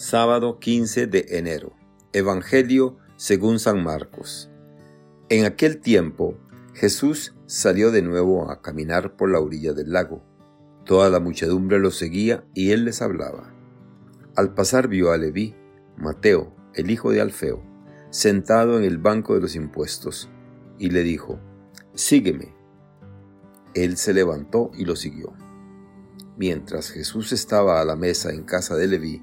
Sábado 15 de enero. Evangelio según San Marcos. En aquel tiempo, Jesús salió de nuevo a caminar por la orilla del lago. Toda la muchedumbre lo seguía y él les hablaba. Al pasar vio a Leví, Mateo, el hijo de Alfeo, sentado en el banco de los impuestos, y le dijo, Sígueme. Él se levantó y lo siguió. Mientras Jesús estaba a la mesa en casa de Leví,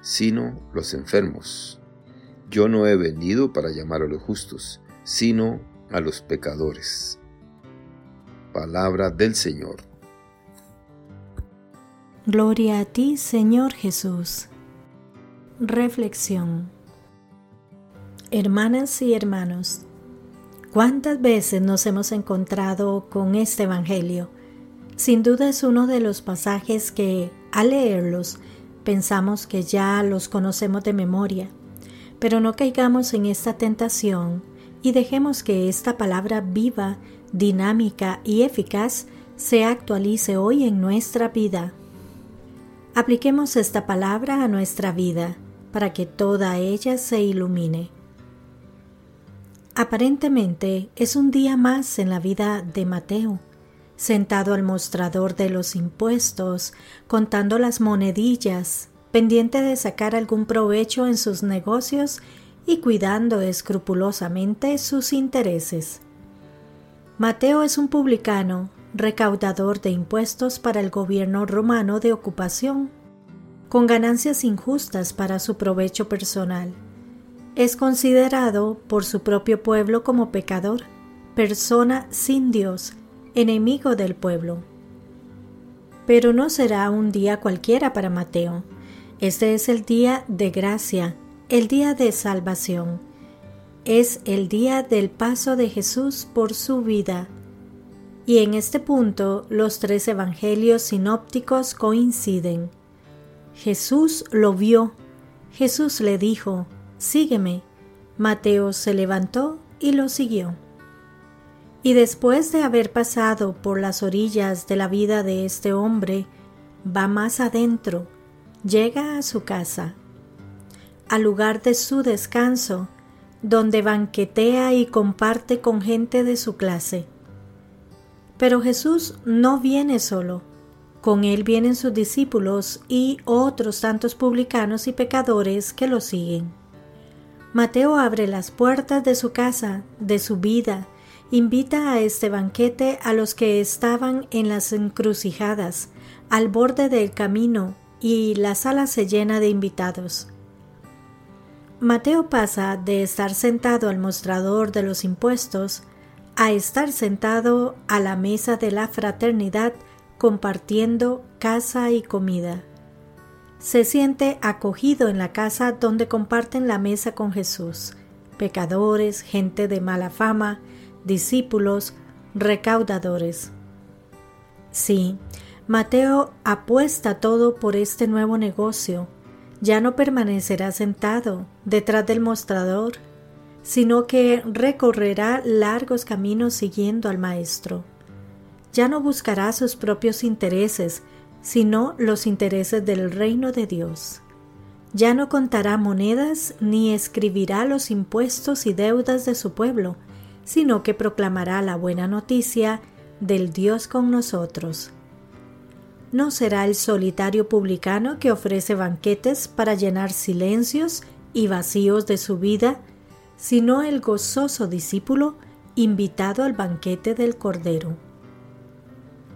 sino los enfermos. Yo no he venido para llamar a los justos, sino a los pecadores. Palabra del Señor. Gloria a ti, Señor Jesús. Reflexión. Hermanas y hermanos, ¿cuántas veces nos hemos encontrado con este Evangelio? Sin duda es uno de los pasajes que, al leerlos, pensamos que ya los conocemos de memoria, pero no caigamos en esta tentación y dejemos que esta palabra viva, dinámica y eficaz se actualice hoy en nuestra vida. Apliquemos esta palabra a nuestra vida para que toda ella se ilumine. Aparentemente es un día más en la vida de Mateo sentado al mostrador de los impuestos, contando las monedillas, pendiente de sacar algún provecho en sus negocios y cuidando escrupulosamente sus intereses. Mateo es un publicano, recaudador de impuestos para el gobierno romano de ocupación, con ganancias injustas para su provecho personal. Es considerado por su propio pueblo como pecador, persona sin Dios, enemigo del pueblo. Pero no será un día cualquiera para Mateo. Este es el día de gracia, el día de salvación. Es el día del paso de Jesús por su vida. Y en este punto los tres evangelios sinópticos coinciden. Jesús lo vio. Jesús le dijo, Sígueme. Mateo se levantó y lo siguió. Y después de haber pasado por las orillas de la vida de este hombre, va más adentro, llega a su casa, al lugar de su descanso, donde banquetea y comparte con gente de su clase. Pero Jesús no viene solo, con él vienen sus discípulos y otros tantos publicanos y pecadores que lo siguen. Mateo abre las puertas de su casa, de su vida, invita a este banquete a los que estaban en las encrucijadas, al borde del camino, y la sala se llena de invitados. Mateo pasa de estar sentado al mostrador de los impuestos a estar sentado a la mesa de la fraternidad compartiendo casa y comida. Se siente acogido en la casa donde comparten la mesa con Jesús, pecadores, gente de mala fama, discípulos, recaudadores. Sí, Mateo apuesta todo por este nuevo negocio. Ya no permanecerá sentado detrás del mostrador, sino que recorrerá largos caminos siguiendo al Maestro. Ya no buscará sus propios intereses, sino los intereses del reino de Dios. Ya no contará monedas ni escribirá los impuestos y deudas de su pueblo, sino que proclamará la buena noticia del Dios con nosotros. No será el solitario publicano que ofrece banquetes para llenar silencios y vacíos de su vida, sino el gozoso discípulo invitado al banquete del Cordero.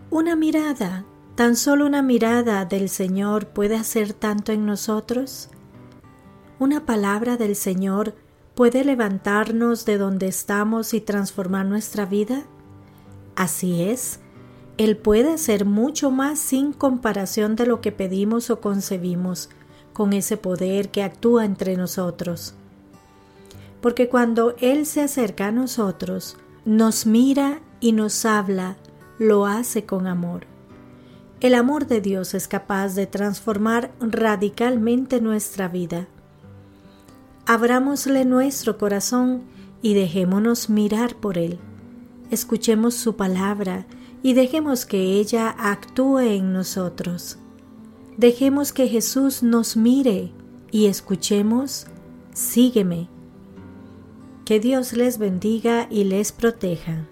Una mirada, tan solo una mirada del Señor puede hacer tanto en nosotros. Una palabra del Señor puede levantarnos de donde estamos y transformar nuestra vida? Así es, Él puede hacer mucho más sin comparación de lo que pedimos o concebimos, con ese poder que actúa entre nosotros. Porque cuando Él se acerca a nosotros, nos mira y nos habla, lo hace con amor. El amor de Dios es capaz de transformar radicalmente nuestra vida. Abrámosle nuestro corazón y dejémonos mirar por Él. Escuchemos su palabra y dejemos que ella actúe en nosotros. Dejemos que Jesús nos mire y escuchemos, sígueme. Que Dios les bendiga y les proteja.